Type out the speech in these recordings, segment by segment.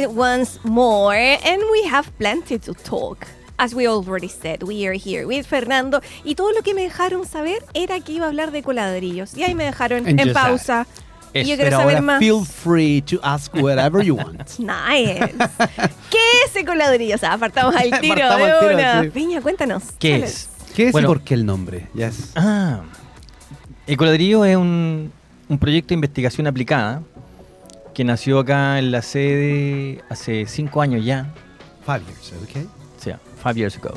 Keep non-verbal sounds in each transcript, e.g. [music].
Here once more, and we have plenty to talk. As we already said, we are here with Fernando. Y todo lo que me dejaron saber era que iba a hablar de coladrillos. Y ahí me dejaron And en just pausa. Y yo quiero Pero saber ahora más. feel free to ask whatever you want. [laughs] Nice. ¿Qué es el coladrillo? O sea, apartamos al [laughs] tiro Apartamos de al tiro, una. sí. Piña, cuéntanos. ¿Qué ¿cuál es? ¿Qué es Bueno. y por qué el nombre? Yes. Ah, el coladrillo es un, un proyecto de investigación aplicada que nació acá en la sede hace cinco años ya, Five years, okay? o sea, five years ago.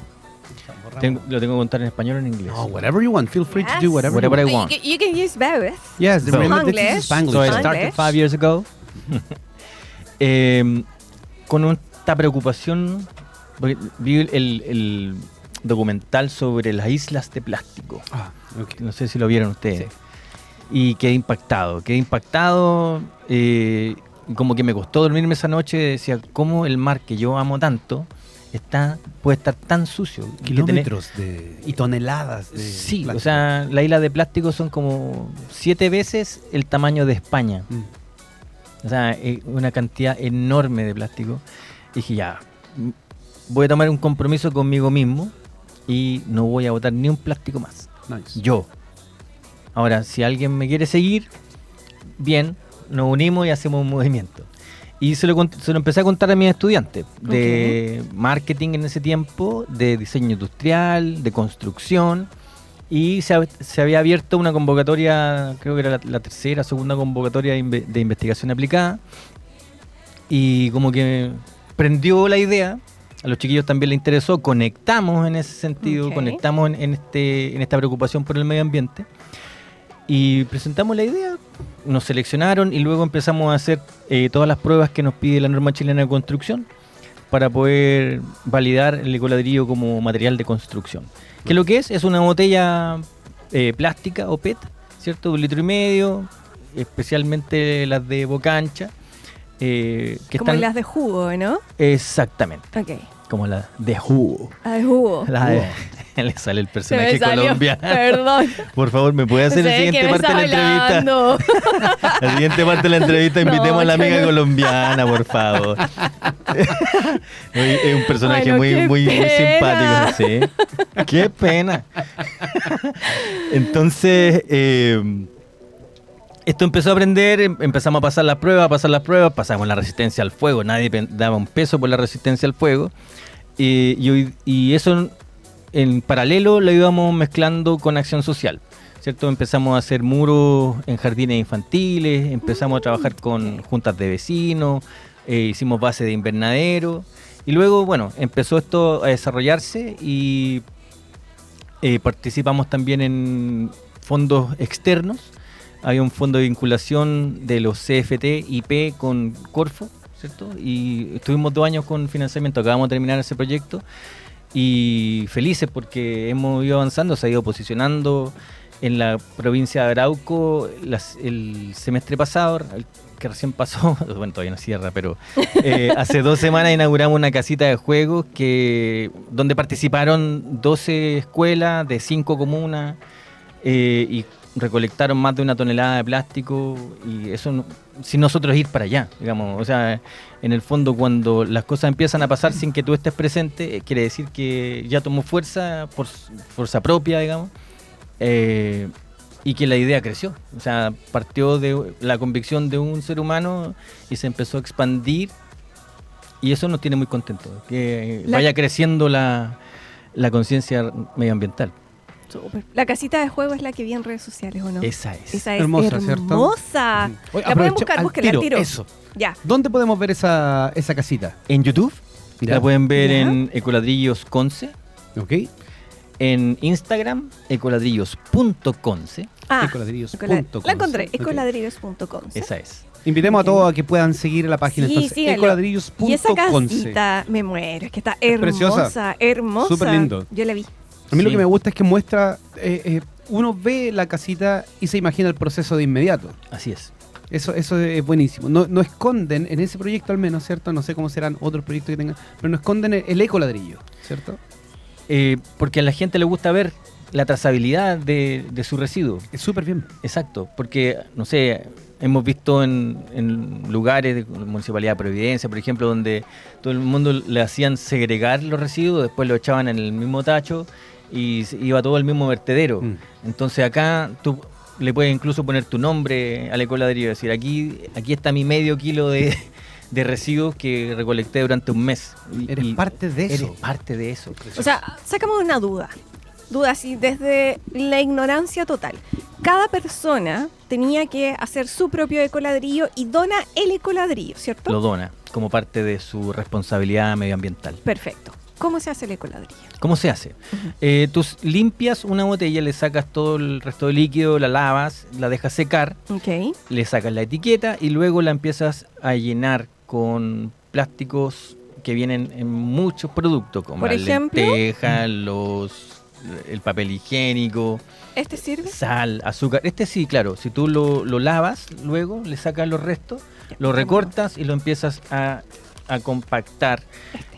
Tengo- lo tengo que contar en español o en inglés. Oh, whatever you want. Feel free to do Yes. whatever, Whatever you I want. want. You, can- you can use both. Yes, the So- Spanglish. So I started five years ago. [laughs] Eh, con esta preocupación, vi el, el documental sobre las islas de plástico. Ah, okay. No sé si lo vieron ustedes. Y quedé impactado, quedé impactado. eh, como que me costó dormirme esa noche. Decía, ¿cómo el mar que yo amo tanto está puede estar tan sucio? Kilómetros de, y toneladas de Sí, o sea, las islas de plástico son como siete veces el tamaño de España. Mm. O sea, una cantidad enorme de plástico. Y dije, ya, voy a tomar un compromiso conmigo mismo y no voy a botar ni un plástico más. Nice. Yo. Ahora, si alguien me quiere seguir, bien, nos unimos y hacemos un movimiento. Y se lo, se lo empecé a contar a mis estudiantes de marketing en ese tiempo, de diseño industrial, de construcción. Y se, se había abierto una convocatoria, creo que era la, la tercera, segunda convocatoria de, inve- de investigación aplicada. Y como que prendió la idea, a los chiquillos también les interesó, conectamos en ese sentido, conectamos en, en este, en esta preocupación por el medio ambiente. Y presentamos la idea, nos seleccionaron y luego empezamos a hacer eh, todas las pruebas que nos pide la norma chilena de construcción para poder validar el ecoladrillo como material de construcción. Que lo que es es una botella eh, plástica o PET, ¿cierto? De un litro y medio, especialmente las de boca ancha. eh, que Como están las de jugo, ¿no? exactamente Ok. como la de jugo. Ah, de jugo. La de- [laughs] le sale el personaje colombiano. Perdón. [laughs] Por favor, ¿me puede hacer la [laughs] siguiente parte de la entrevista? La siguiente parte de la entrevista No, invitemos a la amiga colombiana, por favor. Es un personaje muy, muy, simpático, sí. Qué pena. Entonces, eh, esto empezó a aprender, em- empezamos a pasar las pruebas, a pasar las pruebas, pasamos la resistencia al fuego, nadie daba un peso por la resistencia al fuego. Eh, y eso en paralelo lo íbamos mezclando con acción social. ¿Cierto? Empezamos a hacer muros en jardines infantiles, empezamos a trabajar con juntas de vecinos, eh, hicimos base de invernadero y luego, bueno, empezó esto a desarrollarse y eh, participamos también en fondos externos. Había un fondo de vinculación de los CFT IP con Corfo, ¿cierto? Y estuvimos dos años con financiamiento, acabamos de terminar ese proyecto y felices porque hemos ido avanzando, se ha ido posicionando en la provincia de Arauco las- el semestre pasado, el que recién pasó, [laughs] bueno, todavía no cierra, pero eh, [laughs] hace dos semanas inauguramos una casita de juegos que donde participaron 12 escuelas de 5 comunas eh, y recolectaron más de una tonelada de plástico y eso no- sin nosotros ir para allá, digamos, o sea, en el fondo cuando las cosas empiezan a pasar sin que tú estés presente, eh, quiere decir que ya tomó fuerza por fuerza propia, digamos, eh, y que la idea creció, o sea, partió de la convicción de un ser humano y se empezó a expandir y eso nos tiene muy contentos, que vaya creciendo la, la conciencia medioambiental. Súper. La casita de juego es la que vi en redes sociales, ¿o no? Esa es. Esa es Hermosa, hermosa. ¿cierto? Hermosa. Oye, La pueden buscar, al búsquela al tiro. Eso. Ya. ¿Dónde podemos ver esa, esa casita? En YouTube Ya. la pueden ver Ya. en Ecoladrillos Conce, ¿Ok? en Instagram ecoladrillos.conce, Ah, Ecoladrillos.com. ecola- la encontré. ¿sí? esa es. Invitemos a todos a que puedan seguir la página Sí, entonces síganlo. ecoladrillos.com. Y esa casita, me muero, es que está hermosa, preciosa. hermosa. Súper lindo. Yo la vi. A mí lo que me gusta es que muestra, eh, eh, uno ve la casita y se imagina el proceso de inmediato. Así es. Eso, eso es buenísimo. No, no esconden, en ese proyecto al menos, ¿cierto? No sé cómo serán otros proyectos que tengan, pero no esconden el, el ecoladrillo, ¿cierto? Eh, porque a la gente le gusta ver la trazabilidad de, de su residuo. Es súper bien. Exacto, porque, no sé, hemos visto en, en lugares de Municipalidad de Providencia, por ejemplo, donde todo el mundo le hacían segregar los residuos, después lo echaban en el mismo tacho y iba todo al mismo vertedero. Mm. Entonces acá tú le puedes incluso poner tu nombre al ecoladrillo, decir, aquí, aquí está mi medio kilo de, de residuos que recolecté durante un mes. Y- Eres y parte de eso. Eres parte de eso. O sea, sacamos una duda. Duda así, desde la ignorancia total. Cada persona tenía que hacer su propio ecoladrillo y dona el ecoladrillo, ¿cierto? Lo dona como parte de su responsabilidad medioambiental. Perfecto. ¿Cómo se hace el ecoladrillo? ¿Cómo se hace? Eh, tú limpias una botella, le sacas todo el resto de líquido, la lavas, la dejas secar, Ok. le sacas la etiqueta y luego la empiezas a llenar con plásticos que vienen en muchos productos, como Por la ejemplo. lenteja, los, el papel higiénico, ¿Este sirve? sal, azúcar. Este sí, claro, si tú lo, lo lavas, luego le sacas los restos, lo recortas y lo empiezas a, a compactar.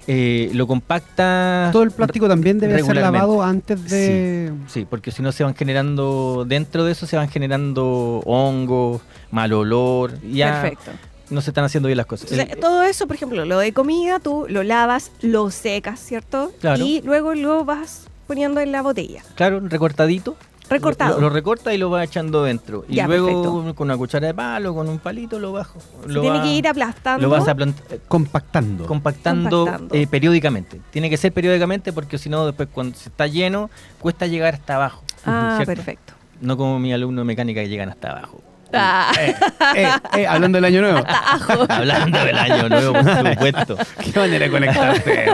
Eh, lo compacta Todo el plástico también debe ser lavado antes de. Sí, porque si no se van generando, dentro de eso se van generando hongos, mal olor, y ya Perfecto. no se están haciendo bien las cosas. El- todo eso, por ejemplo, lo de comida, tú lo lavas, lo secas, ¿cierto? Claro. Y luego lo vas poniendo en la botella. claro, recortadito. Recortado. Lo, lo recorta y lo va echando dentro. Y Ya, luego perfecto. con una cuchara de palo, con un palito, lo bajo. Se Lo tiene va- que ir aplastando. Lo vas eh, compactando. compactando, Compactando. eh, periódicamente. Tiene que ser periódicamente porque si no, después cuando se está lleno, cuesta llegar hasta abajo. Ah, ¿cierto? perfecto. No como mi alumno de mecánica que llegan hasta abajo. Ah, Eh, eh, [laughs] hablando del año nuevo. [laughs] Hablando del año nuevo, por supuesto. [laughs] Qué manera de conectarte.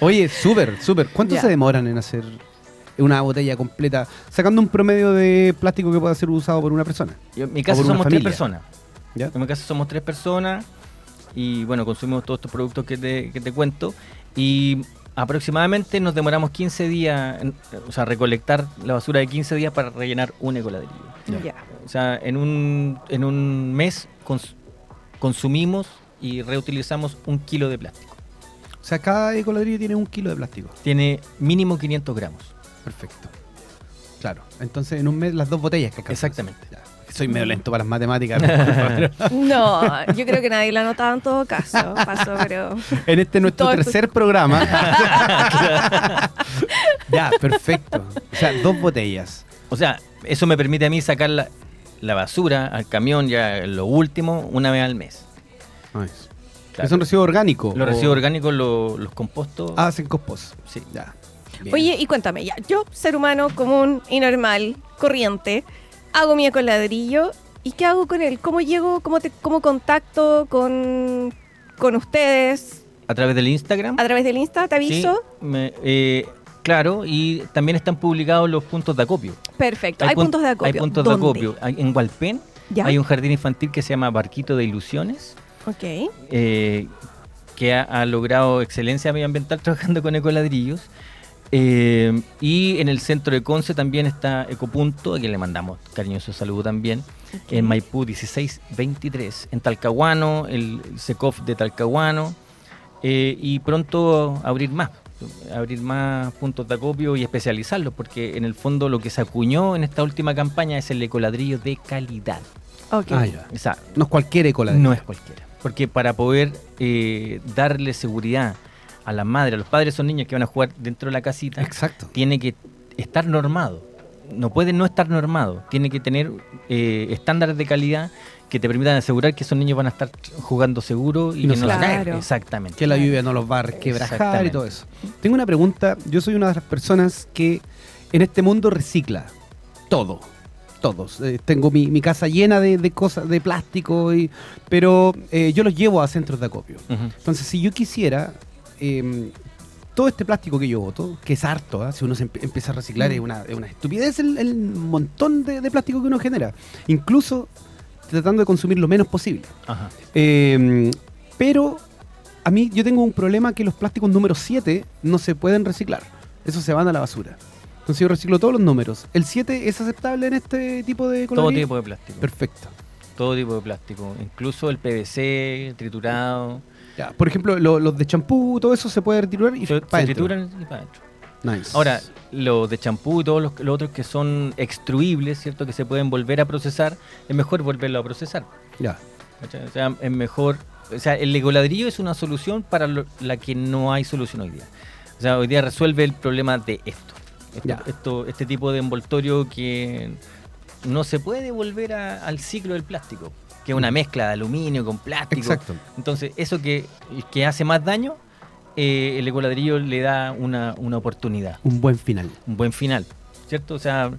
Oye, súper, súper. ¿Cuánto se demoran en hacer una botella completa? Sacando un promedio de plástico que pueda ser usado por una persona. Yo- en mi casa una somos tres personas. ¿Ya? En mi casa somos tres personas y bueno, consumimos todos estos productos que te, que te cuento y aproximadamente nos demoramos 15 días, en- o sea, recolectar la basura de 15 días para rellenar un ecoladrillo. ya. O sea, en un, en un mes cons- consumimos y reutilizamos un kilo de plástico. O sea, cada ecoladrillo tiene un kilo de plástico. Tiene mínimo 500 gramos. Perfecto. Claro. Entonces, en un mes, las dos botellas que alcanzas. Exactamente. Ya. Soy medio lento para las matemáticas. No, [laughs] yo creo que nadie lo ha notado en todo caso. Pasó, pero. [laughs] en este nuestro Todo esto- tercer programa. [laughs] ya, perfecto. O sea, dos botellas. O sea, eso me permite a mí sacar la, la basura al camión ya lo último una vez al mes. Nice. Claro. Es un residuo orgánico. Los o- residuos orgánicos lo- los composto. Ah, hacen compost. sí. Ya. Bien. Oye, y cuéntame, ya, yo, ser humano común y normal, corriente, hago mi ecoladrillo. ¿Y qué hago con él? ¿Cómo llego? ¿Cómo, te, cómo contacto con, con ustedes? A través del Instagram. ¿A través del Insta? ¿Te sí, aviso? me- eh, claro, y también están publicados los puntos de acopio. Perfecto. Hay, pun- puntos de acopio. Hay puntos de ¿Dónde? acopio. Hay- En Hualpén ¿Ya? hay un jardín infantil que se llama Barquito de Ilusiones, Ok. eh, que ha, ha logrado excelencia medioambiental [laughs] trabajando con ecoladrillos. Eh, y en el centro de Conce también está Ecopunto, a quien le mandamos cariñoso saludo también. En Maipú 1623. En Talcahuano, el, el SECOF de Talcahuano. eh, y pronto abrir más. Abrir más puntos de acopio y especializarlos, porque en el fondo lo que se acuñó en esta última campaña es el ecoladrillo de calidad. Ah, ya. O sea, No es cualquier ecoladrillo. no es cualquiera. Porque para poder eh, darle seguridad a las madres, a los padres, son niños que van a jugar dentro de la casita, Exacto. tiene que estar normado. No puede no estar normado. Tiene que tener eh, estándares de calidad que te permitan asegurar que esos niños van a estar jugando seguro y, Y no que no caer. Exactamente. Que la lluvia no los va a quebrajar y todo eso. Tengo una pregunta. Yo soy una de las personas que en este mundo recicla todo. Todos. Eh, tengo mi, mi casa llena de, de cosas, de plástico, y, pero eh, yo los llevo a centros de acopio. Entonces, si yo quisiera, eh, todo este plástico que yo boto, que es harto, ¿ah? si uno se empieza a reciclar, Mm. es, una, es una estupidez el, el montón de, de plástico que uno genera. Incluso tratando de consumir lo menos posible. Ajá. Eh, pero a mí yo tengo un problema que los plásticos número 7 no se pueden reciclar. Esos se van a la basura. Entonces yo reciclo todos los números. ¿El 7 es aceptable en este tipo de Todo colonia? tipo de plástico. Perfecto. Todo tipo de plástico. Incluso el PVC, triturado. Ya, por ejemplo, lo- los de champú, todo eso se puede retirar y Se, pa' se dentro. trituran y para adentro. Nice. Ahora, los de champú y todos los, los otros que son extruibles, ¿cierto? Que se pueden volver a procesar, es mejor volverlo a procesar. Ya. ¿cachai? O sea, es mejor. O sea, el ecoladrillo es una solución para lo- la que no hay solución hoy día. O sea, hoy día resuelve el problema de esto. Esto- Ya. esto- este tipo de envoltorio que no se puede volver a- al ciclo del plástico, que es una mezcla de aluminio con plástico. Exacto. Entonces, eso que, que hace más daño, eh, el ecoladrillo le da una, una oportunidad Un buen final. un buen final, ¿cierto? O sea,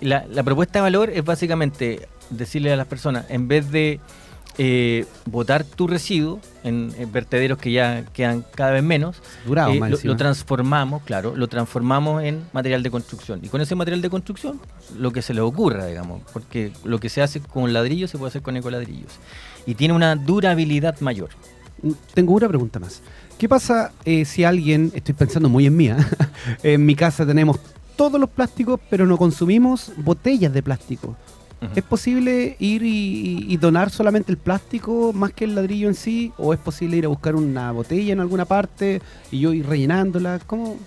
la, la propuesta de valor es básicamente decirle a las personas, en vez de eh, botar tu residuo en, en vertederos que ya quedan cada vez menos, Durado, eh, lo, transformamos, claro, lo transformamos en material de construcción. Y con ese material de construcción, lo que se le ocurra, digamos, porque lo que se hace con ladrillos se puede hacer con ecoladrillos. Y tiene una durabilidad mayor. Mm, Tengo una pregunta más. ¿Qué pasa eh, si alguien, estoy pensando muy en mía, [laughs] en mi casa tenemos todos los plásticos, pero no consumimos botellas de plástico? ¿Es posible ir y, y donar solamente el plástico más que el ladrillo en sí? ¿O es posible ir a buscar una botella en alguna parte y yo ir rellenándola? ¿Cómo?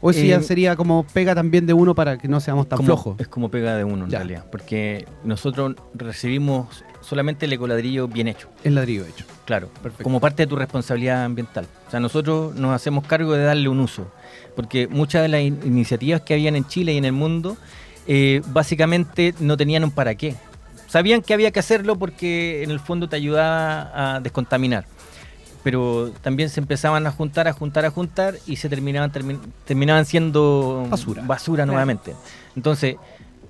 ¿O eso Eh, ya sería como pega también de uno para que no seamos tan como- flojos? Es como pega de uno en Ya. realidad, porque nosotros recibimos solamente el ecoladrillo bien hecho. El ladrillo hecho. Claro, Perfecto. como parte de tu responsabilidad ambiental. O sea, nosotros nos hacemos cargo de darle un uso, porque muchas de las in- iniciativas que habían en Chile y en el mundo, eh, básicamente no tenían un para qué. Sabían que había que hacerlo porque en el fondo te ayudaba a descontaminar. Pero también se empezaban a juntar, a juntar, a juntar y se terminaban, termi- terminaban siendo Basura. basura nuevamente. Entonces,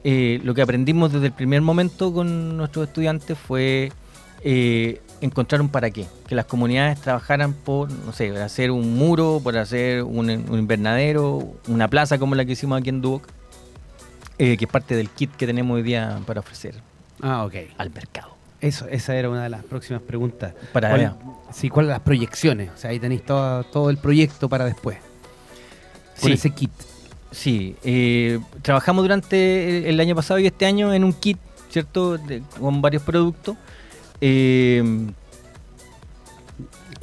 eh, lo que aprendimos desde el primer momento con nuestros estudiantes fue eh, encontrar un para qué. Que las comunidades trabajaran por, no sé, hacer un muro, por hacer un, un invernadero, una plaza como la que hicimos aquí en Duoc, eh, que es parte del kit que tenemos hoy día para ofrecer Ah, ok. al mercado. Eso, esa era una de las próximas preguntas. Para ¿Cuál, sí, ¿cuáles las proyecciones? O sea, ahí tenéis todo, todo el proyecto para después. Con Sí. ese kit. Sí, eh, trabajamos durante el año pasado y este año en un kit, ¿cierto? De- con varios productos. Eh,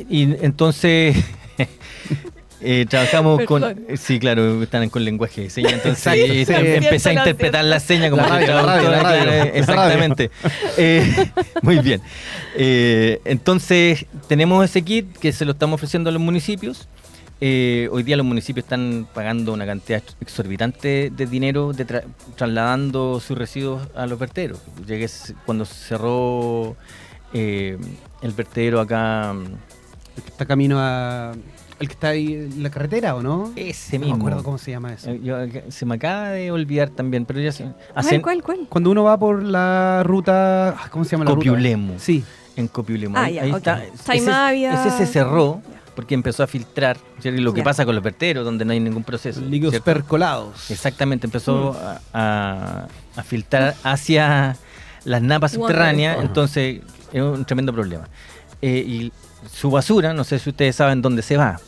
y entonces [laughs] eh, trabajamos con... Perdón. Sí, claro, están con lenguaje de señas, entonces eh, sí. empecé a interpretar las señas como La soy radio, la radio, traductora, la La Exactamente. Eh, [laughs] muy bien. Eh, entonces, tenemos ese kit que se lo estamos ofreciendo a los municipios. Eh, hoy día los municipios están pagando una cantidad exorbitante de dinero de tra- trasladando sus residuos a los vertederos. Llegué cuando cerró eh, el vertedero acá, está camino a. El que está ahí en la carretera, ¿o no? ese No mismo. me acuerdo cómo se llama eso. Eh, yo- se me acaba de olvidar también, pero ya se, ¿Cuál, hacen cuál, cuál? Cuando uno va por la ruta. ah, ¿Cómo se llama la ruta? Copiulemo. Sí. en Copiulemo. Ah, Ahí- está. Ese, ese se cerró porque empezó a filtrar, lo que pasa con los vertederos, donde no hay ningún proceso. Líquidos ¿cierto? percolados. Exactamente, empezó Mm. a, a- a filtrar hacia las napas subterráneas, entonces es un tremendo problema. Eh, y su basura, no sé si ustedes saben dónde se va.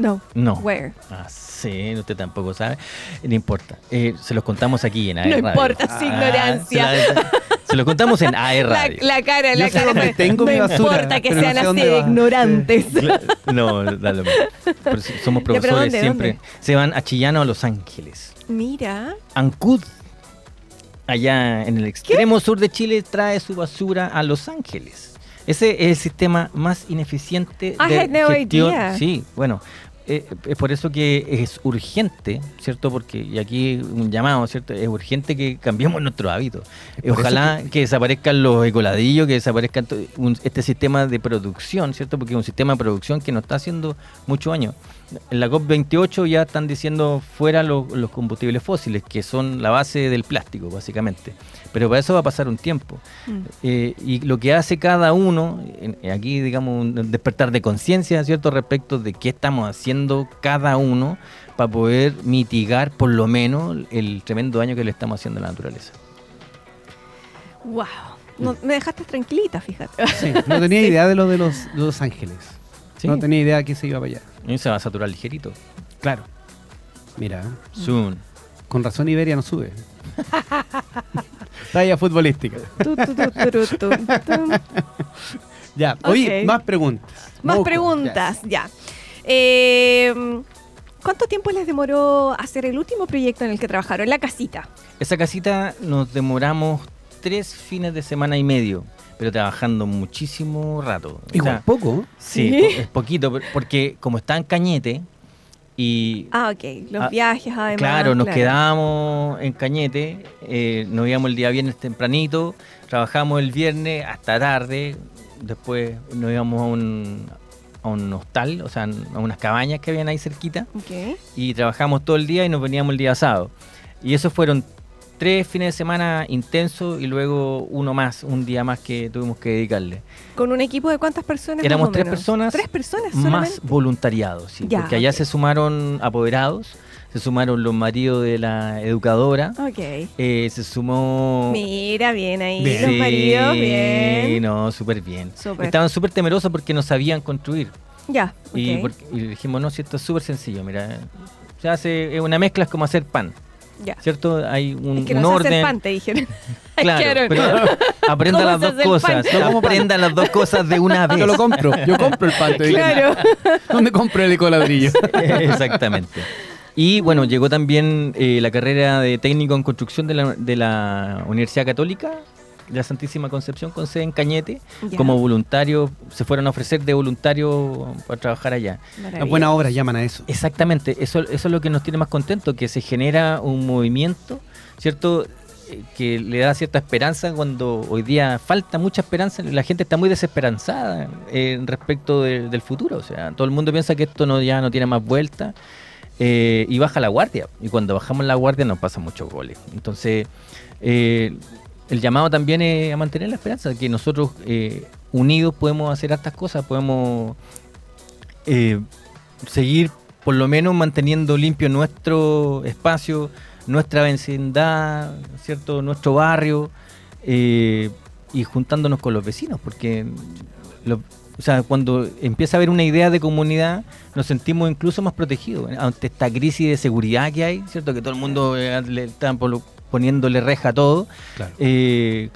No. No. Where? Ah, sí, usted tampoco sabe. No importa. Eh, se los contamos aquí en AE No Radio. importa su ignorancia. Se, la- se los contamos en AE La, Radio. la cara, la Yo sé cara. dónde tengo no mi basura, importa que pero no sean sé así dónde de va. ignorantes. Cla- No, da lo mismo. Pero si- somos Ya, pero profesores ¿dónde, siempre. dónde? Se van a Chillano a Los Ángeles. Mira. Ancud, allá en el extremo sur de Chile, trae su basura a Los Ángeles. Ese es el sistema más ineficiente I de had no gestión. idea. Sí, bueno, eh, es por eso que es urgente, ¿cierto? Porque, y aquí un llamado, ¿cierto? Es urgente que cambiemos nuestros hábitos. Por Ojalá que... desaparezcan los ecoladrillos, que desaparezca to- un- este sistema de producción, ¿cierto? Porque es un sistema de producción que nos está haciendo mucho daño. En la COP28 ya están diciendo fuera los, los combustibles fósiles, que son la base del plástico, básicamente. Pero para eso va a pasar un tiempo. Mm. Eh, y lo que hace cada uno, en- aquí digamos un despertar de conciencia, ¿cierto? Respecto de qué estamos haciendo cada uno para poder mitigar por lo menos el tremendo daño que le estamos haciendo a la naturaleza. Wow. No, me dejaste tranquilita, fíjate. Sí, no tenía [laughs] Sí. idea de lo de los, de los ángeles. Sí. No tenía idea que se iba para allá. Y se va a saturar ligerito. Claro. Mira, Soon. con razón Iberia no sube. Talla futbolística. Tu, tu, tu. Ya, oye, más preguntas. Más Moco, preguntas, ya. Eh, ¿Cuánto tiempo les demoró hacer el último proyecto en el que trabajaron? La casita. Esa casita nos demoramos tres fines de semana y medio, pero trabajando muchísimo rato. O Igual sea, poco. Sí, ¿Sí? po- es poquito, por- porque como está en Cañete y... Ah, ok. Los Ah, viajes, además. Claro, nos quedábamos en Cañete, eh, nos íbamos el día viernes tempranito, trabajamos el viernes hasta tarde, después nos íbamos a un, a un hostal, o sea, a unas cabañas que habían ahí cerquita, Ok. y trabajamos todo el día y nos veníamos el día sábado. Y esos fueron tres fines de semana intensos y luego uno más, un día más que tuvimos que dedicarle. ¿Con un equipo de cuántas personas? Éramos tres personas, Tres personas Más voluntariados, sí, Ya, porque allá se sumaron apoderados, se sumaron los maridos de la educadora, Ok. eh, se sumó... Mira, bien ahí. Bien. Los Sí, maridos, bien. no, súper bien. Estaban súper temerosos porque no sabían construir. Ya. Y, porque- y dijimos, no, si esto es súper sencillo, mira, se hace es una mezcla, es como hacer pan, Ya. ¿cierto? Hay un, Es que un no orden. hacer pan, te dijeron. [laughs] Claro, pero aprenda ¿Cómo las dos el cosas, pan? Yo como pan. aprenda las dos cosas de una vez. [laughs] Yo lo compro. Yo compro el pan. te digo. Claro. [laughs] ¿Dónde compro el ecoladrillo? Exactamente. Y bueno, llegó también eh, la carrera de técnico en construcción de la, de la Universidad Católica la Santísima Concepción con sede en Cañete. Ya. Como voluntario, se fueron a ofrecer de voluntario para trabajar allá. Las buenas obras llaman a eso. Exactamente, eso, eso es lo que nos tiene más contentos, que se genera un movimiento, ¿cierto? Eh, que le da cierta esperanza cuando hoy día falta mucha esperanza, la gente está muy desesperanzada eh, respecto de- del futuro, o sea, todo el mundo piensa que esto no, ya no tiene más vuelta eh, y baja la guardia, y cuando bajamos la guardia nos pasan muchos goles. Entonces, eh, el llamado también es a mantener la esperanza, que nosotros eh, unidos podemos hacer estas cosas, podemos eh, seguir por lo menos manteniendo limpio nuestro espacio, nuestra vecindad, ¿cierto? nuestro barrio eh, y juntándonos con los vecinos, porque o sea, cuando empieza a haber una idea de comunidad, nos sentimos incluso más protegidos ante esta crisis de seguridad que hay, ¿cierto? Que todo el mundo eh, le está polo- poniéndole reja a todo. Claro. Eh,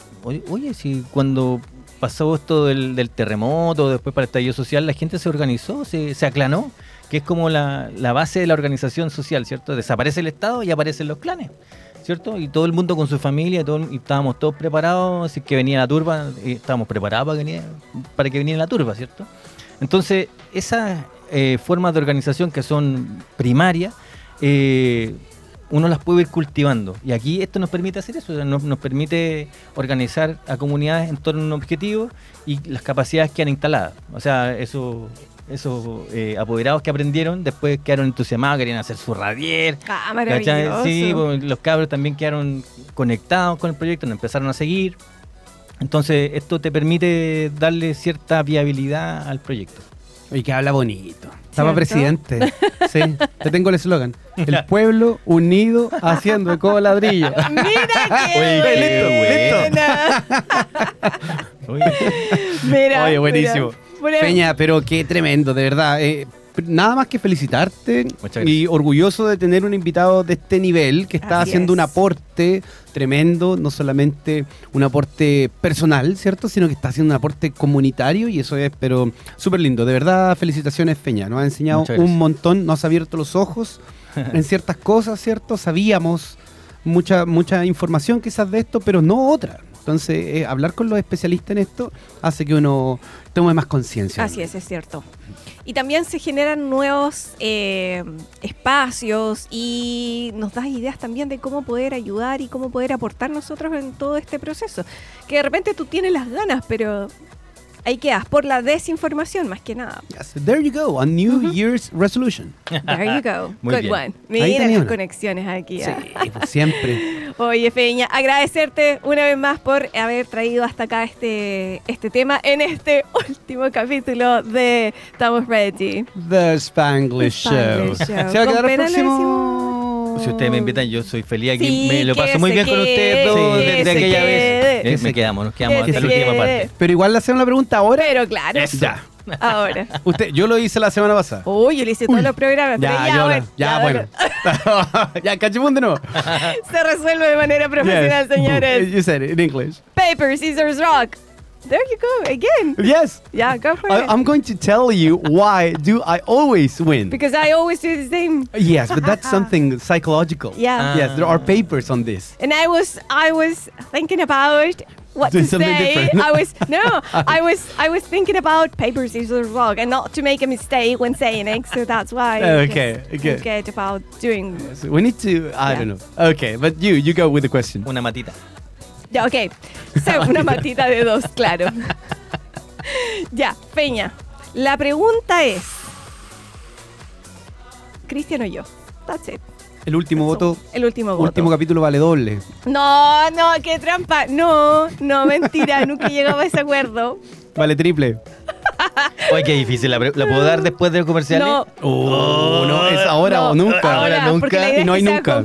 oye, si cuando pasó esto del, del terremoto, después para el estallido social, la gente se organizó, se, se aclanó, que es como la, la base de la organización social, ¿cierto? Desaparece el Estado y aparecen los clanes, ¿cierto? Y todo el mundo con su familia, todo, y estábamos todos preparados, así que venía la turba, y estábamos preparados para que para que viniera la turba, ¿cierto? Entonces, esas eh, formas de organización que son primarias, eh, uno las puede ir cultivando. Y aquí esto nos permite hacer eso, o sea, nos, nos permite organizar a comunidades en torno a un objetivo y las capacidades que han instaladas. O sea, eso, esos eh, apoderados que aprendieron, después quedaron entusiasmados, querían hacer su radier. Ah. Sí, pues, los cabros también quedaron conectados con el proyecto, nos empezaron a seguir. Entonces, esto te permite darle cierta viabilidad al proyecto. Y que habla bonito. Estaba presidente. Sí, te tengo el eslogan. [laughs] El pueblo unido haciendo eco ladrillo. [laughs] Mira qué [laughs] Oye, qué buena. Mira, Oye, buenísimo. mira. Peña, pero qué tremendo, de verdad. Eh, nada más que felicitarte y orgulloso de tener un invitado de este nivel que está Así haciendo un aporte tremendo, no solamente un aporte personal, ¿cierto? Sino que está haciendo un aporte comunitario y eso es, pero súper lindo. De verdad, felicitaciones, Peña. Nos ha enseñado un montón, nos ha abierto los ojos [laughs] en ciertas cosas, ¿cierto? Sabíamos mucha, mucha información quizás de esto, pero no otra. Entonces, eh, hablar con los especialistas en esto hace que uno tome más conciencia. Así es, es cierto. Y también se generan nuevos eh, espacios y nos das ideas también de cómo poder ayudar y cómo poder aportar nosotros en todo este proceso. Que de repente tú tienes las ganas, pero ahí quedas por la desinformación más que nada. Yes, There you go, a New Year's resolution. There you go. Muy Good bien. one. Mira las una. conexiones aquí. Sí, ah. pues siempre. [laughs] Oye, Feña, agradecerte una vez más por haber traído hasta acá este, este tema en este [laughs] último capítulo de Estamos Ready. The Spanglish, Spanglish Show. Show. ¿Se va a quedar el próximo? Si ustedes me invitan, yo soy feliz aquí. Sí, me lo paso muy bien con ustedes dos desde aquella quede. vez. Eh, me quedamos, nos quedamos Que hasta la última quede. parte. Pero igual le hacemos la pregunta ahora. Pero claro, Ya. ahora. [laughs] Usted, yo lo hice la semana pasada. Uy, yo le hice todos los programas. pero Ya, ya, bueno, ya, bueno. [laughs] ya, cachimón de nuevo. Se resuelve de manera profesional, Yes. señores. [laughs] You said it in English. Paper, scissors, rock. There you go again. Yes. Yeah, go for I, it. I'm going to tell you why do I always win. because I always do the same. yes, but that's [laughs] something psychological. Yeah. Yes, there are papers on this. And I was I was thinking about what Doing to something say. different. I was no, [laughs] I was I was thinking about paper scissors rock and not to make a mistake when saying it. So that's why. I Okay, just okay. Forget about doing. So we need to. I Yeah. don't know. Okay, but you you go with the question. Una matita. Ya, ok. So, [laughs] una matita de dos, claro. ya, Peña. La pregunta es. Cristian o yo. That's it. El último voto. El último voto. Último capítulo vale doble. No, no, qué trampa. No, no, mentira. nunca llegaba a ese acuerdo. Vale triple. Oye, qué difícil. ¿La, la puedo dar después de los comerciales? No. Oh, no, es ahora No, o nunca. Ahora, nunca, porque la idea y no hay nunca.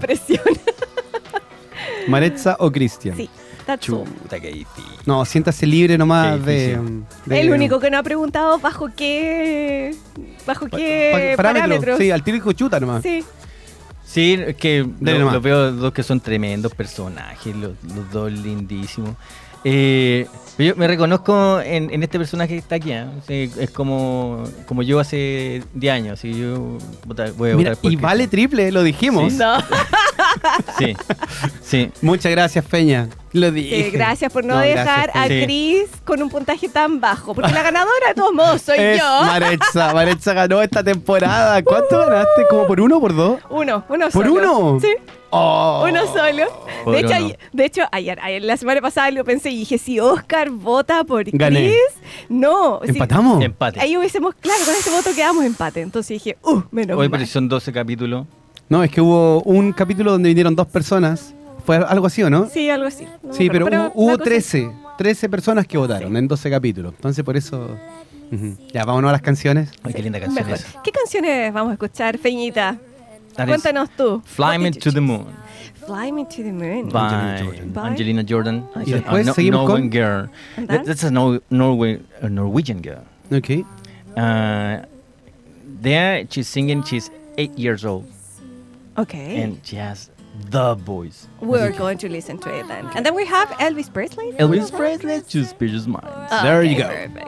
Maretza o Cristian. sí, that's all. Chuta, qué difícil. No, siéntase libre nomás de, de- El único que no ha preguntado bajo qué. bajo pa- qué pa- parámetros. Sí, al tiro dijo chuta nomás. Sí. Sí, que Dale lo- nomás. los veo dos que son tremendos personajes, los, los dos lindísimos. Eh, yo me reconozco en, en este personaje que está aquí. ¿eh? Sí, es como, como yo hace 10 años. Y yo voy a Mira, votar y vale triple, lo dijimos. Sí. No. Sí, sí. Muchas gracias, Peña. Lo dije. Sí, gracias por no, No, dejar gracias, a. Chris con un puntaje tan bajo. Porque la [laughs] ganadora de todos modos soy Es yo. Maretza. Maretza ganó esta temporada. ¿Cuánto ganaste? ¿Como por uno o por dos? Uno, uno ¿Por solo. uno? Sí, Oh. uno solo. Por De hecho, ayer, de hecho ayer, ayer, la semana pasada lo pensé y dije, si Oscar vota por Gané. Chris, no. si- ¿Empatamos? Empate. ahí hubiésemos, claro, con ese voto quedamos empate. Entonces dije, uh, menos Hoy mal. pero son 12 capítulos. No, es que hubo un capítulo donde vinieron dos personas. ¿Fue algo así o no? Sí, algo así. No Sí, pero, hubo, hubo la cosa- 13. 13 personas que votaron en 12 capítulos. Entonces, por eso. Ya, vámonos a las canciones. Ay, qué linda canción Mejor. es. ¿Qué canciones vamos a escuchar, Feñita? That is Cuéntanos tú. Fly Me to the? Moon. Fly Me to the Moon. By Jordan. By- Angelina Jordan. Y después no- seguimos Norwegian con- Girl. And That- That's a, Nor- Norway, a Norwegian girl. Ok. Uh, there, she's singing. She's eight years old, Okay. and she has the voice. We're going to listen to it then. And then we have Elvis Presley. Elvis Presley, Suspicious Minds. There you go. perfect.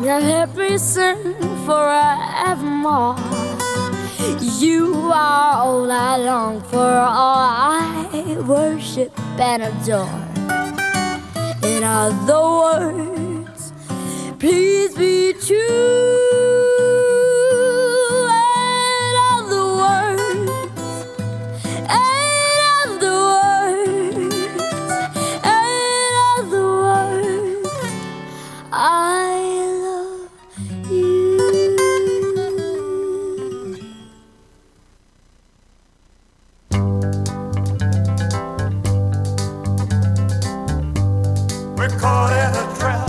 let me sing forevermore. You are all I long for, all I worship and adore. In other words, please be true. We're caught in a trap.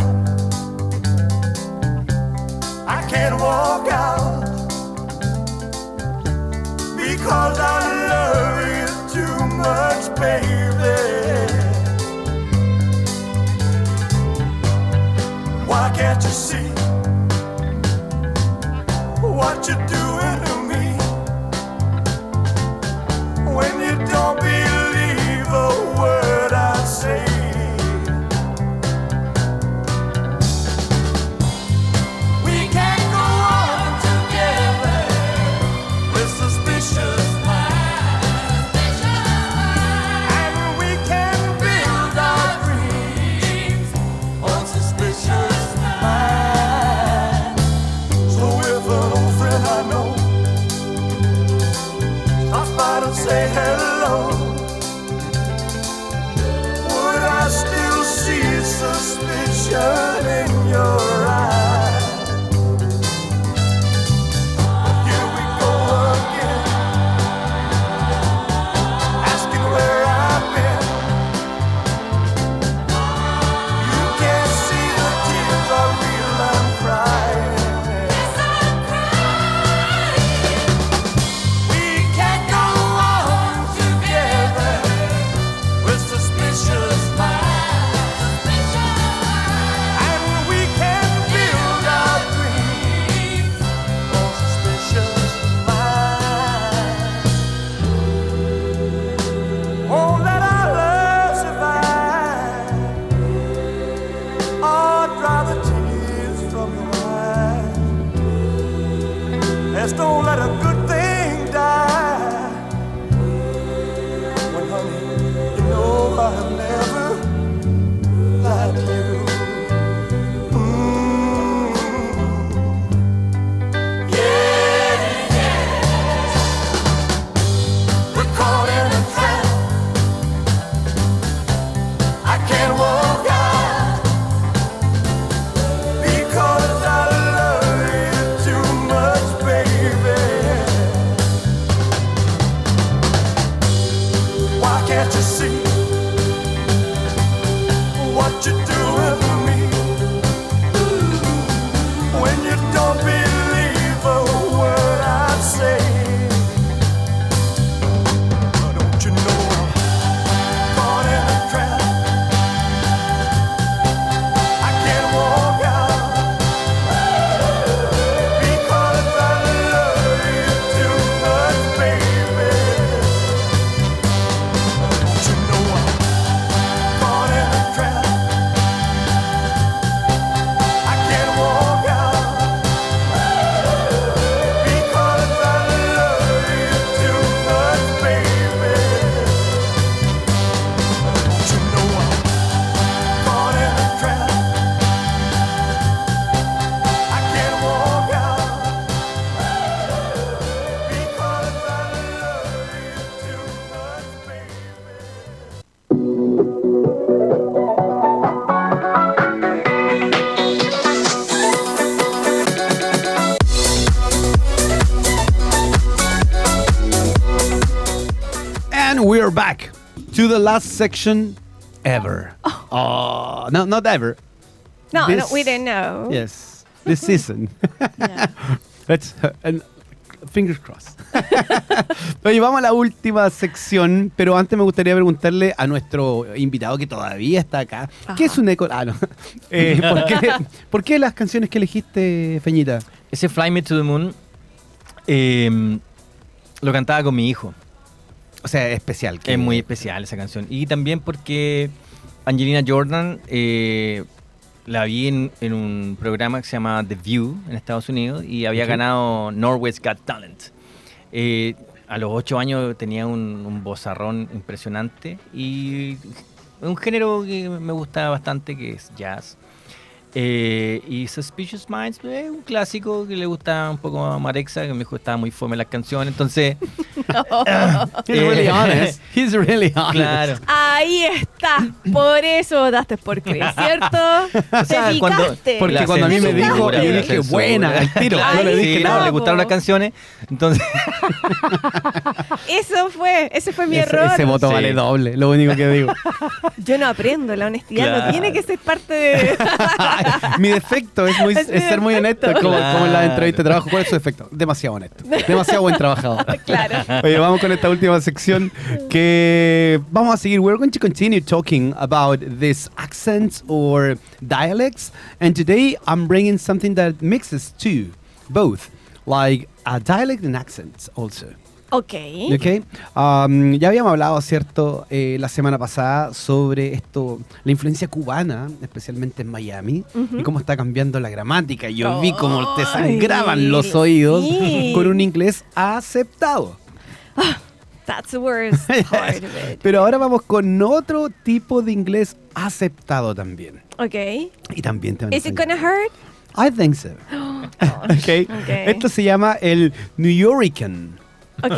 Last section ever. Oh, no, not ever. No, no, This- we didn't know. Yes, this [laughs] season. Let's and fingers crossed. [laughs] Oye, vamos a la última sección, pero antes me gustaría preguntarle a nuestro invitado que todavía está acá, ¿qué es un eco? Ah, no. [laughs] Eh, ¿por, qué, por qué las canciones que elegiste, Feñita? Ese Fly Me to the Moon eh, lo cantaba con mi hijo. O sea, especial. que- Es muy especial esa canción. Y también porque Angelina Jordan eh, la vi en, en un programa que se llama The View en Estados Unidos y había ganado Norway's Got Talent. Eh, a los ocho años tenía un, un vozarrón impresionante y un género que me gusta bastante que es jazz. Eh, y Suspicious Minds es un clásico que le gusta un poco a Marexa, que me dijo que estaba muy fome las canciones, entonces... [laughs] He's really Eh, honest. [laughs] He's really honest. Claro. Ahí está. Por eso votaste por Chris, ¿cierto? O sea, Te cuando-. Porque La cuando a mí me dijo, yo dije, buena, al tiro. Claro, Yo le dije, sí, no, le gustaron las canciones. Entonces, Eso fue, ese fue mi ese, error. ese voto Sí. vale doble, lo único que digo. [laughs] Yo no aprendo, la honestidad no tiene que ser parte de... [laughs] mi defecto es, muy, Es es mi ser muy honesto, como, como en la entrevista de trabajo. ¿Cuál es su defecto? Demasiado honesto. [laughs] Demasiado buen trabajador. [laughs] claro. Oye, vamos con esta última sección que vamos a seguir. We're going to continue talking about these accents or dialects. And today I'm bringing something that mixes two, both, like a dialect and accents also. Ok. Ok. Um, ya habíamos hablado, ¿cierto?, eh, la semana pasada sobre esto, la influencia cubana, especialmente en Miami, y cómo está cambiando la gramática. Yo vi cómo te sangraban los oídos sí. con un inglés aceptado. That's the worst [laughs] part of it. Pero ahora vamos con otro tipo de inglés aceptado también. Ok. Y también te van a Is it gonna hurt? I think so. [gasps] [laughs] okay. Ok. Esto se llama el New Yorican, Ok.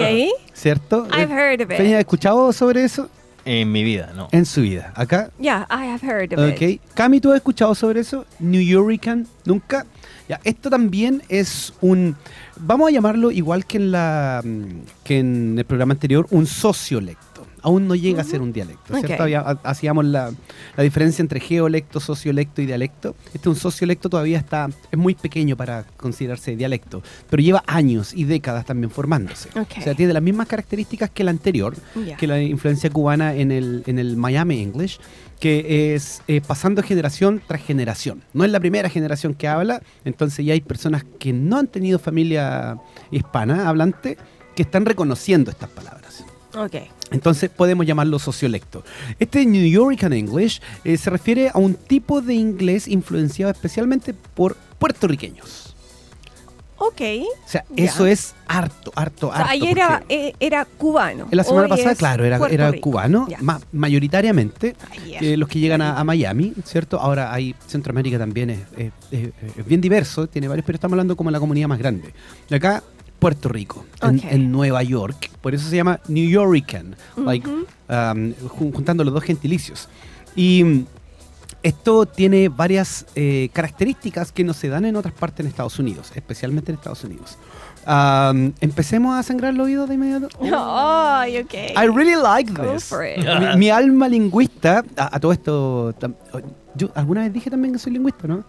¿cierto? I've heard of Peña, ¿has it. escuchado sobre eso? En mi vida, no. en su vida. Acá, Yeah, I have heard of it. ok. Cami, ¿tú has escuchado sobre eso? New Yorican, nunca. Ya, esto también es un, vamos a llamarlo igual que en la mm, que en el programa anterior, un sociolecto. Aún no llega a ser un dialecto, ¿cierto? Había- hacíamos la, la diferencia entre geolecto, sociolecto y dialecto. Este un sociolecto todavía está es muy pequeño para considerarse dialecto, pero lleva años y décadas también formándose. O sea, tiene las mismas características que el anterior, que la influencia cubana en el, en el Miami English, que es eh, pasando generación tras generación. No es la primera generación que habla, entonces ya hay personas que no han tenido familia hispana hablante que están reconociendo estas palabras. Ok. Entonces podemos llamarlo sociolecto. Este New Yorican English eh, se refiere a un tipo de inglés influenciado especialmente por puertorriqueños. Ok. O sea, eso es harto, harto, O sea, harto. ayer era, porque eh, era cubano. en la semana Hoy pasada, claro, era, era cubano, ma- mayoritariamente. Ah, yeah. eh, los que llegan a, a Miami, ¿cierto? Ahora hay Centroamérica también, es, es- es- es bien diverso, tiene varios, pero estamos hablando como la comunidad más grande. Y acá, Puerto Rico, en, Ok. en Nueva York, por eso se llama New Yorican, like, Ujú. um, jun- juntando los dos gentilicios. Y mm, esto tiene varias eh, características que no se dan en otras partes en Estados Unidos, especialmente en Estados Unidos. Um, Empecemos a sangrar el oído de inmediato. Ay, ok. I really like Go this. for it. Mi, mi alma lingüista, a, a todo esto, tam- yo alguna vez dije también que soy lingüista, ¿no?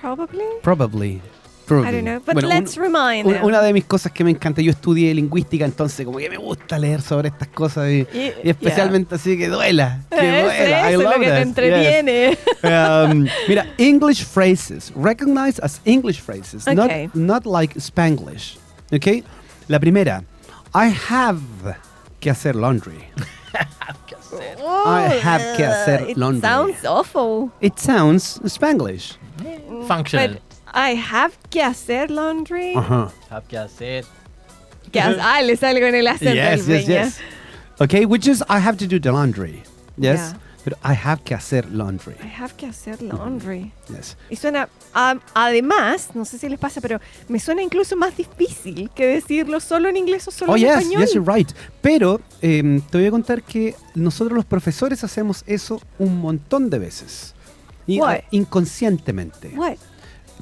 Probably. Probably. Probably. I don't know. But Bueno, let's un- remind un- una de mis cosas que me encanta, yo estudié lingüística, entonces como que me gusta leer sobre estas cosas y, Y- y especialmente así que duela, que Eso, duela. I eso es love lo que te entretiene. Yes. Um, mira, English phrases, recognized as English phrases, not, Okay. not like Spanglish. ¿Ok? La primera, I have que hacer laundry. [laughs] I have que hacer Oh, It laundry. sounds awful. It sounds Spanglish. Functional. But I have que hacer laundry. Ajá. Have que hacer. Que hace- ah, le salgo en el acento Yes, yes, yes. Okay, which is I have to do the laundry. Yes. Yeah. But I have que hacer laundry. I have que hacer laundry. Yes. Y suena, am- además, no sé si les pasa, pero me suena incluso más difícil que decirlo solo en inglés o solo Oh, en yes, español. yes, you're right. Pero em, te voy a contar que nosotros los profesores hacemos eso un montón de veces. Y, What? ah, inconscientemente. What?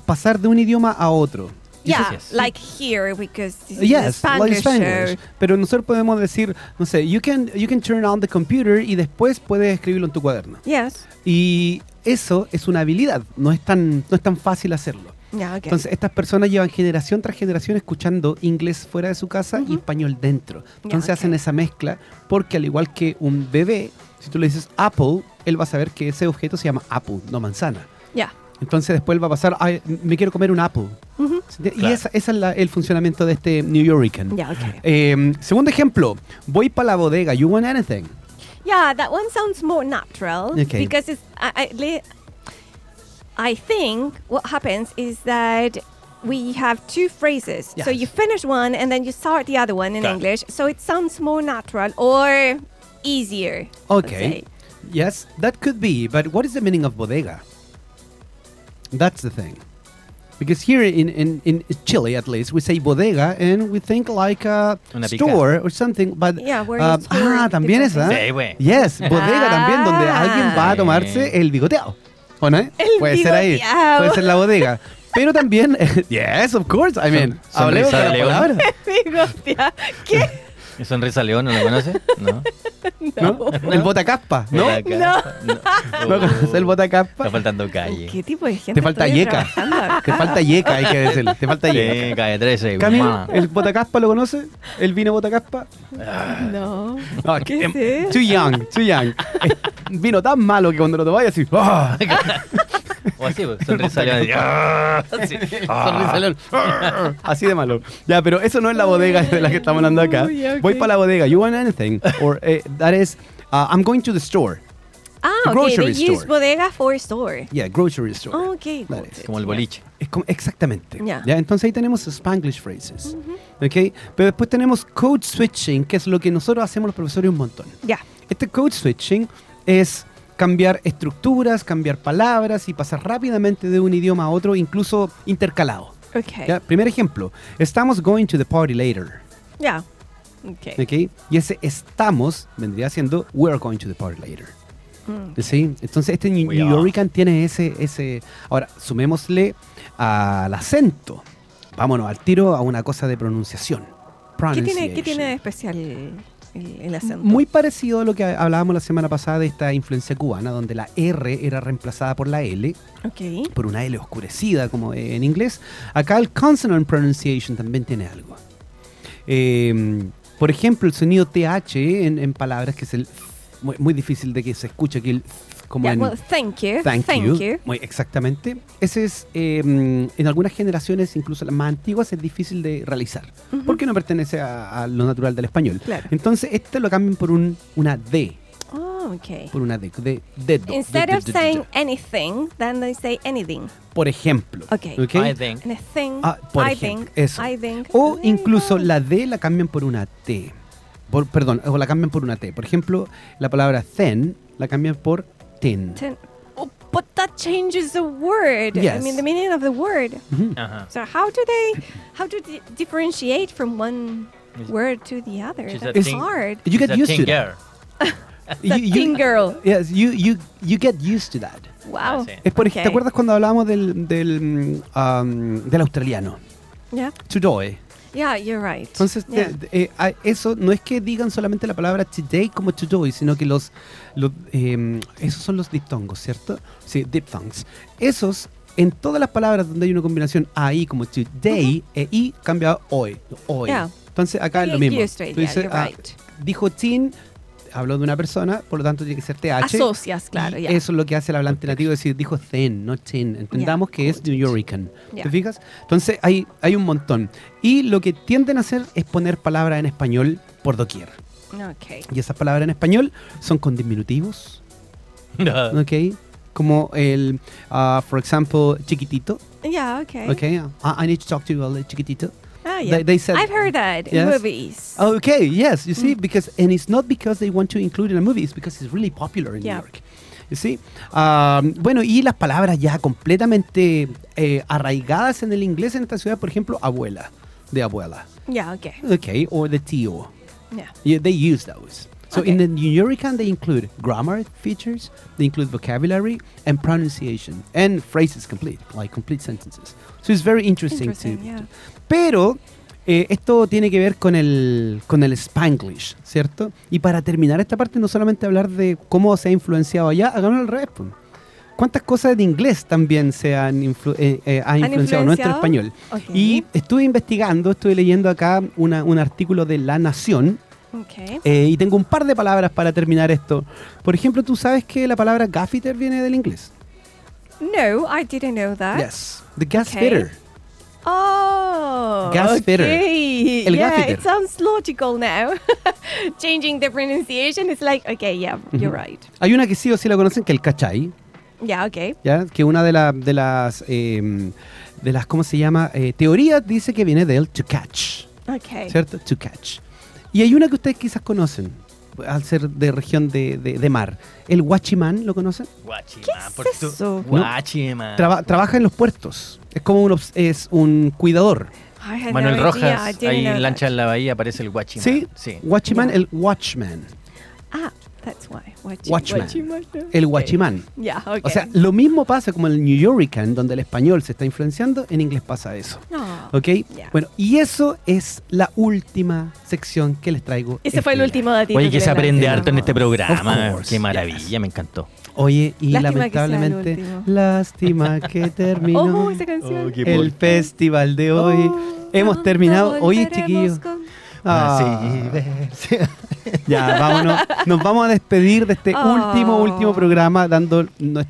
Pasar de un idioma a otro. Yeah, yes. like here because this is Yes, like Spanish. Spanglish. so- Pero nosotros podemos decir, no sé, you can, you can turn on the computer y después puedes escribirlo en tu cuaderno. Yes. Y eso es una habilidad, no es tan, no es tan fácil hacerlo. Yeah, okay. Entonces, estas personas llevan generación tras generación escuchando inglés fuera de su casa y español dentro. Entonces Ya, hacen ok. esa mezcla porque al igual que un bebé, si tú le dices apple, él va a saber que ese objeto se llama apple, no manzana. yeah. Entonces después él va a pasar, "Ay, me quiero comer un apple. Ujú. ¿Se entiende? Claro. Y esa, esa es la- el funcionamiento de este New Yorican. Yeah, okay. Eh, segundo ejemplo, voy para la bodega, you want anything. Yeah, that one sounds more natural Okay. because it's. I, I, I think what happens is that we have two phrases. So you finish one and then you start the other one in Claro. English. So it sounds more natural or easier. Okay. Yes, that could be, but what is the meaning of bodega? That's the thing. Because here in, in, in Chile, at least, we say bodega and we think like a Una pica. store or something. But, Yeah, where uh, ah, también esa. Sí, güey. Yes, bodega también, donde Ah. alguien va a tomarse el bigoteado. ¿O no? El puede ser ahí. Puede ser la bodega. Pero también, [laughs] yes, of course. I mean, hablemos de la palabra. [laughs] ¿qué? ¿Y Sonrisa León no lo conoce? No. [laughs] ¿no? El botacaspa, ¿no? No. [laughs] ¿No conoces el botacaspa? Está faltando calle. ¿Qué tipo de gente? Te falta yeca. Te falta yeca, hay que decirlo. Te falta yeca. Sí, calle 13. Cami, mamá. ¿el botacaspa lo conoce? ¿El vino botacaspa? No. No, ¿Qué em, es? Too young, too young. Es vino tan malo que cuando lo tomáis así. ¡ah! [laughs] O así, pues, Sonrisa León. Ah, [laughs] sí. Sonrisa león. [laughs] Así de malo. Ya, pero eso no es la bodega de la que estamos hablando acá. Uy, ok. Voy para la bodega. You want anything? Or eh, that is, uh, I'm going to the store. Ah, The okay. They grocery use store. bodega for store. Yeah, grocery store. Oh, okay. That is. Como el Yeah. boliche. Es como- exactamente. Ya. Ya, entonces ahí tenemos Spanglish phrases. ¿ok? Pero después tenemos code switching, que es lo que nosotros hacemos los profesores un montón. Ya. Este code switching es cambiar estructuras, cambiar palabras y pasar rápidamente de un idioma a otro, incluso intercalado. Okay. ¿ya? Primer ejemplo, estamos going to the party later. Yeah. Ok. ¿ok? Y ese estamos vendría siendo we're going to the party later. Mm. ¿Sí? Entonces este New, We New. Yorican tiene ese, ese... Ahora, sumémosle al acento. Vámonos al tiro a una cosa de pronunciación. ¿Qué tiene, ¿Qué Pronunciation. tiene de especial el, el acento? Muy parecido a lo que hablábamos la semana pasada de esta influencia cubana, donde la R era reemplazada por la L, Ok. por una L oscurecida como en inglés. Acá el consonant pronunciation también tiene algo. Eh, por ejemplo, el sonido TH en, en palabras, que es el muy, muy difícil de que se escuche aquí el como Yeah, en well, thank you. thank, thank you. you. Muy exactamente. Ese es eh, en algunas generaciones, incluso las más antiguas, es difícil de realizar, Ujú. porque no pertenece a, a lo natural del español. Claro. Entonces, este lo cambian por un, una D, Oh, ok. por una D, de. Instead de- of de- de- saying de- anything, then they say anything. por ejemplo. Ok. I think. Anything. Ah, por I ejemplo, think. eso. I think. O incluso la D la cambian por una T. Por, perdón, o la cambian por una T. Por ejemplo, la palabra thin la cambian por tin. Ten- Oh, but that changes the word. Yes. I mean, the meaning of the word. Ujú. Ajá. So how do they how do they differentiate from one Is- word to the other? She's a That's thing- hard. You get used to teen that. girl. [laughs] The teen girl. Yes, you, you, you get used to that. Wow. Ah, sí. Es por, Ok. ¿Te acuerdas cuando hablábamos del, del, um, del australiano? Yeah. Today. Yeah, you're right. Entonces, Yeah. eh, eso no es que digan solamente la palabra today como today, sino que los, los, eh, esos son los diptongos, ¿cierto? Sí, diphthongs. Esos, en todas las palabras donde hay una combinación ahí como today, e i cambia a hoy. hoy. Yeah. Entonces, acá es lo mismo. Tú dices, ah, right. dijo teen, habló de una persona, por lo tanto tiene que ser th. Asocias, claro, ya. Eso es lo que hace el hablante nativo, decir, dijo thin, no tin. Entendamos que es New Yorican. Ya. ¿Te fijas? Entonces hay, hay un montón. Y lo que tienden a hacer es poner palabras en español por doquier. Okay. Y esas palabras en español son con diminutivos, ¿ok? Como el, uh, for example, chiquitito, Yeah, okay. ¿ok? I, I need to talk to you a little chiquitito. Yeah. They- they said- I've heard that in movies. Okay, yes, you Mm. see, because and it's not because they want to include in a movie, it's because it's really popular in Yeah. New York. You see? Um, bueno, y las palabras ya completamente eh, arraigadas en el inglés en esta ciudad, por ejemplo, abuela, de abuela, Yeah, okay. okay, or the tío. Yeah. Yeah, they use those. So in Okay. the New Yorican, they include grammar features, they include vocabulary and pronunciation, and phrases complete, like complete sentences. So it's very interesting, Interesting, to, yeah. pero eh, esto tiene que ver con el, con el Spanglish, ¿cierto? Y para terminar esta parte, no solamente hablar de cómo se ha influenciado allá, hagámoslo al revés. pues. ¿Cuántas cosas de inglés también se han influ- eh, eh, ha ¿Han influenciado nuestro influenciado? español? Y estuve investigando, estuve leyendo acá una- un artículo de La Nación Okay. eh, y tengo un par de palabras para terminar esto. Por ejemplo, ¿tú sabes que la palabra gaffiter viene del inglés? No, I didn't know that. Yes. The gas Okay. Oh, Gas fitter. okay. El yeah, gas fitter. it sounds logical now. [laughs] Changing the pronunciation is like, okay, yeah, you're Ujú. right. Hay una que sí o sí la conocen, que el cachai. Yeah, okay. ¿ya? que una de, la- de las eh, de las cómo se llama Eh, teorías dice que viene del to catch Okay. cierto to catch y hay una que ustedes quizás conocen al ser de región de, de- de mar. El guachimán lo conocen Guachimán, ¿Qué por es eso? Guachimán. Traba- trabaja en los puertos. Es como un obs- es un cuidador. Manuel no Rojas, ahí en Lancha en la Bahía aparece el Guachimán. sí Sí. guachimán el watchman. Ah, that's why. Watch, Watchman. Watchman. el Yeah, okay. o sea lo mismo pasa como el New Yorican donde el español se está influenciando en inglés pasa eso No. ¿Ok? Bueno, y eso es la última sección que les traigo. Ese fue el último datito. Oye, que se aprende harto en este programa. Course, Qué maravilla, me encantó. Oye, y Lástima lamentablemente, lástima [laughs] que terminó Oh, esa canción. Oh, qué el por- festival de hoy. Oh, Hemos terminado. Oye, chiquillos. Ah, Así, ya, vámonos. Nos vamos a despedir de este Oh. último, último programa, dando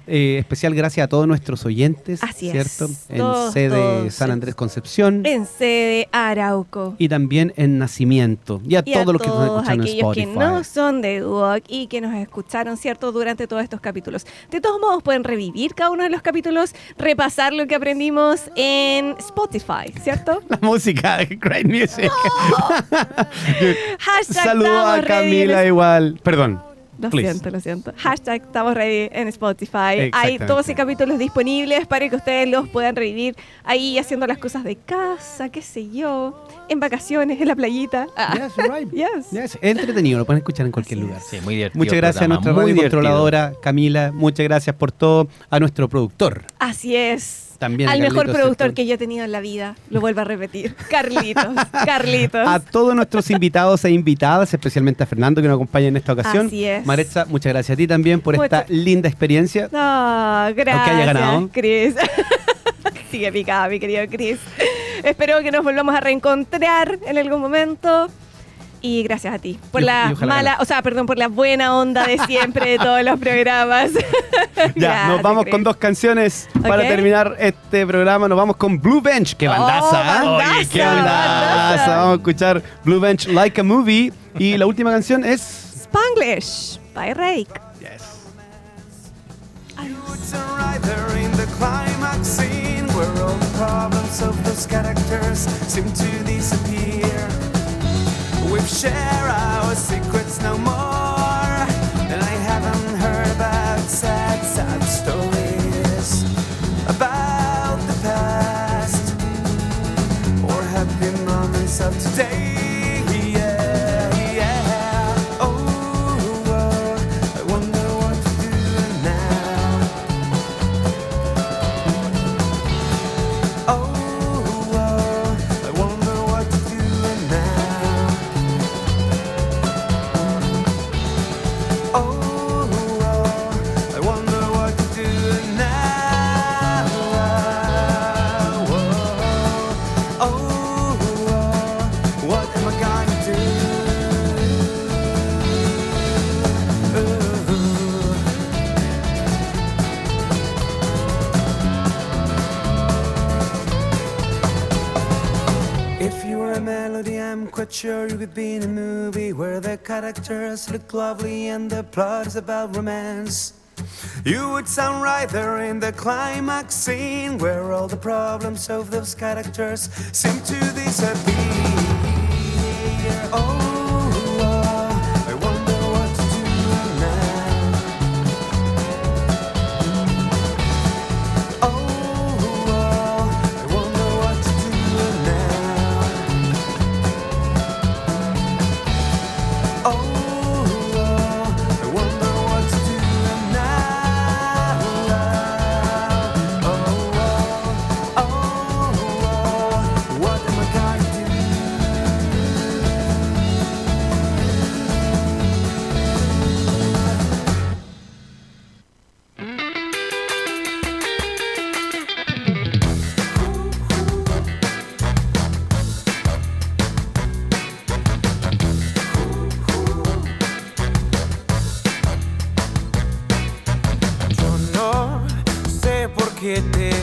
eh, especial gracias a todos nuestros oyentes, Así es. En Todos, sede todos. San Andrés Concepción En sede Arauco. y también en Nacimiento. Y a Y a todos los que nos escuchan en aquellos que Spotify. no son de Duoc y que nos escucharon, ¿cierto?, durante todos estos capítulos. De todos modos, pueden revivir cada uno de los capítulos, repasar lo que aprendimos en Spotify, ¿cierto? [laughs] La música de Great Music. Saludos a ready Camila igual. Perdón. Lo Please. siento, lo siento. Hashtag estamos ready en Spotify. Hay Exactamente. 12 capítulos disponibles para que ustedes los puedan revivir ahí haciendo las cosas de casa, qué sé yo, en vacaciones, en la playita. Ah. Yes, right. [laughs] Yes. Yes, es entretenido, lo pueden escuchar en cualquier Así lugar. Sí, muy divertido. Muchas gracias a nuestra muy radio divertido. controladora Camila, muchas gracias por todo, a nuestro productor. Así es. También Al mejor productor que yo he tenido en la vida. Lo vuelvo a repetir. [laughs] Carlitos. [laughs] Carlitos. A todos nuestros invitados e invitadas, especialmente a Fernando que nos acompaña en esta ocasión. Así es. Maretza, muchas gracias a ti también por esta linda experiencia. No, gracias. haya ganado. Chris. [laughs] Sigue picada, mi querido Chris. Espero que nos volvamos a reencontrar en algún momento. Y gracias a ti por Y- la y mala, o sea, perdón, por la buena onda de siempre de todos los programas. [laughs] Ya, nos vamos con dos canciones para terminar este programa. Nos vamos con Blue Bench. ¡Qué Oh, bandaza! ¿eh? bandaza, Oye, ¡Qué bandaza! bandaza. Vamos a escuchar Blue Bench Like a Movie. Y la última canción es... Spanglish by Rake. Yes. We've shared our secrets no more, and I haven't heard about sad, sad stories about the past or happy moments of today. Sure you could be in a movie where the characters look lovely and the plot is about romance. You would sound right there in the climax scene where all the problems of those characters seem to disappear. Sé por qué te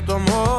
hace